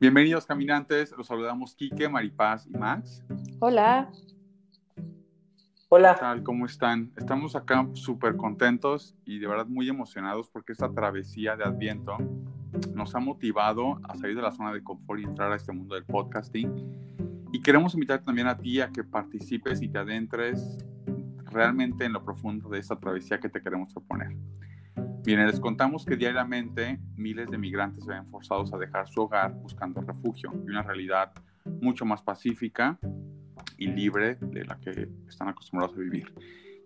Bienvenidos caminantes, los saludamos Quique, Maripaz y Max. Hola. Hola. ¿Qué tal? ¿Cómo están? Estamos acá súper contentos y de verdad muy emocionados porque esta travesía de Adviento nos ha motivado a salir de la zona de confort y entrar a este mundo del podcasting. Y queremos invitar también a ti a que participes y te adentres realmente en lo profundo de esta travesía que te queremos proponer. Bien, les contamos que diariamente miles de migrantes se ven forzados a dejar su hogar buscando refugio y una realidad mucho más pacífica y libre de la que están acostumbrados a vivir.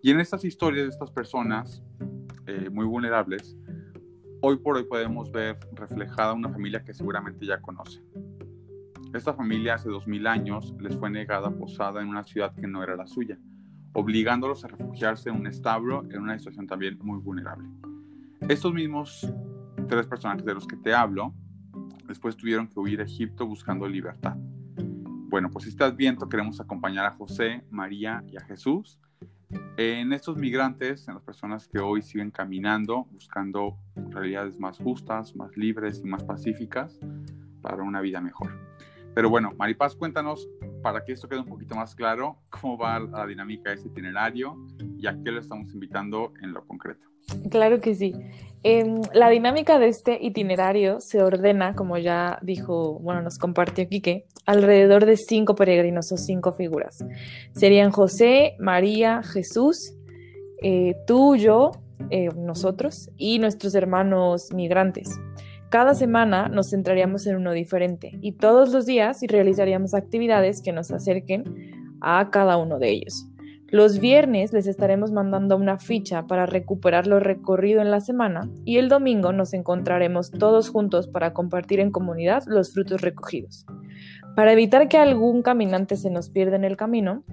Y en estas historias de estas personas eh, muy vulnerables, hoy por hoy podemos ver reflejada una familia que seguramente ya conocen. Esta familia hace dos mil años les fue negada posada en una ciudad que no era la suya, obligándolos a refugiarse en un establo en una situación también muy vulnerable. Estos mismos tres personajes de los que te hablo, después tuvieron que huir a Egipto buscando libertad. Bueno, pues este Adviento queremos acompañar a José, María y a Jesús en estos migrantes, en las personas que hoy siguen caminando, buscando realidades más justas, más libres y más pacíficas para una vida mejor. Pero bueno, Maripaz, cuéntanos, para que esto quede un poquito más claro, cómo va la dinámica de este itinerario y a qué lo estamos invitando en lo concreto. Claro que sí. Em, la dinámica de este itinerario se ordena, como ya dijo, bueno, nos compartió Quique, alrededor de cinco peregrinos o cinco figuras. Serían José, María, Jesús, eh, tú, yo, eh, nosotros y nuestros hermanos migrantes. Cada semana nos centraríamos en uno diferente y todos los días realizaríamos actividades que nos acerquen a cada uno de ellos. Los viernes les estaremos mandando una ficha para recuperar lo recorrido en la semana y el domingo nos encontraremos todos juntos para compartir en comunidad los frutos recogidos. Para evitar que algún caminante se nos pierda en el camino,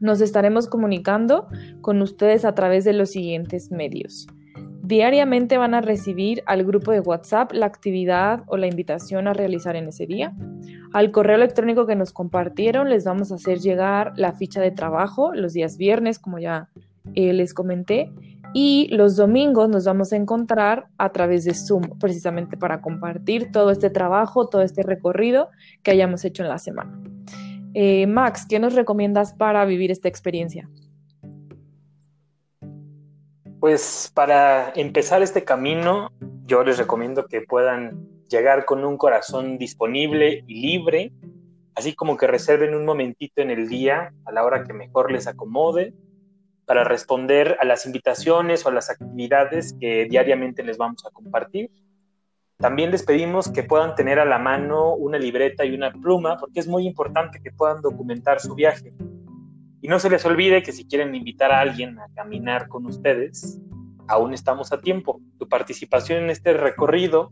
nos estaremos comunicando con ustedes a través de los siguientes medios. Diariamente van a recibir al grupo de WhatsApp la actividad o la invitación a realizar en ese día. Al correo electrónico que nos compartieron les vamos a hacer llegar la ficha de trabajo los días viernes, como ya eh, les comenté, y los domingos nos vamos a encontrar a través de Zoom, precisamente para compartir todo este trabajo, todo este recorrido que hayamos hecho en la semana. Eh, Max, ¿qué nos recomiendas para vivir esta experiencia? Pues para empezar este camino, yo les recomiendo que puedan llegar con un corazón disponible y libre, así como que reserven un momentito en el día, a la hora que mejor les acomode, para responder a las invitaciones o a las actividades que diariamente les vamos a compartir. También les pedimos que puedan tener a la mano una libreta y una pluma, porque es muy importante que puedan documentar su viaje. Y no se les olvide que si quieren invitar a alguien a caminar con ustedes, aún estamos a tiempo. Tu participación en este recorrido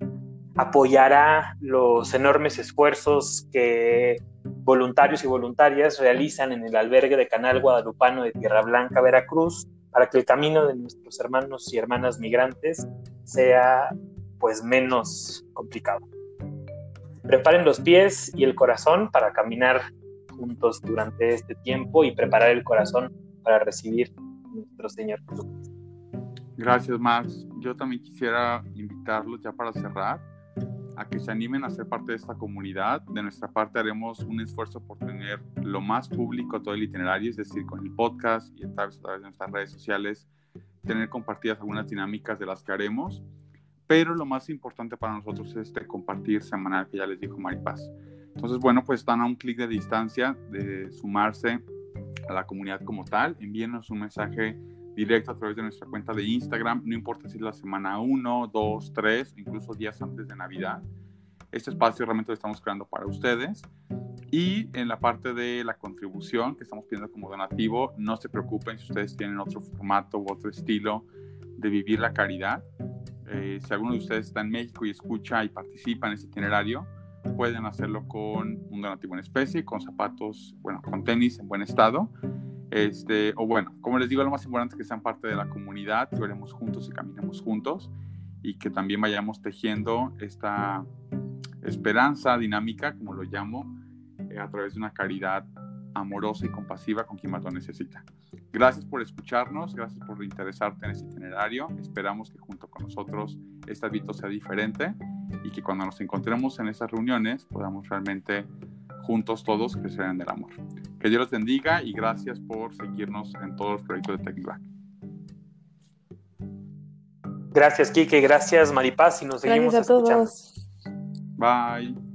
apoyará los enormes esfuerzos que voluntarios y voluntarias realizan en el albergue de Canal Guadalupano de Tierra Blanca, Veracruz, para que el camino de nuestros hermanos y hermanas migrantes sea pues menos complicado. Preparen los pies y el corazón para caminar juntos durante este tiempo y preparar el corazón para recibir nuestro Señor Jesucristo. Gracias, Max. Yo también quisiera invitarlos ya para cerrar a que se animen a ser parte de esta comunidad. De nuestra parte haremos un esfuerzo por tener lo más público todo el itinerario, es decir, con el podcast y a través, a través de nuestras redes sociales, tener compartidas algunas dinámicas de las que haremos. Pero lo más importante para nosotros es este compartir semanal que ya les dijo Maripaz. Entonces, bueno, pues están a un clic de distancia de sumarse a la comunidad como tal. Envíenos un mensaje directo a través de nuestra cuenta de Instagram, no importa si es la semana 1, 2, 3, incluso días antes de Navidad. Este espacio realmente lo estamos creando para ustedes. Y en la parte de la contribución que estamos pidiendo como donativo, no se preocupen si ustedes tienen otro formato u otro estilo de vivir la caridad. Eh, si alguno de ustedes está en México y escucha y participa en este itinerario, pueden hacerlo con un donativo en especie, con zapatos, bueno, con tenis en buen estado. Este, o bueno, como les digo, lo más importante es que sean parte de la comunidad, que veremos juntos y caminemos juntos y que también vayamos tejiendo esta esperanza dinámica, como lo llamo, eh, a través de una caridad amorosa y compasiva con quien más lo necesita. Gracias por escucharnos, gracias por interesarte en este itinerario. Esperamos que junto con nosotros este hábito sea diferente y que cuando nos encontremos en esas reuniones podamos realmente juntos todos crecer en el amor. Que Dios los bendiga y gracias por seguirnos en todos los proyectos de TechBack. Gracias, Kike. Gracias, Maripaz. Y nos seguimos Gracias a escuchando. todos. Bye.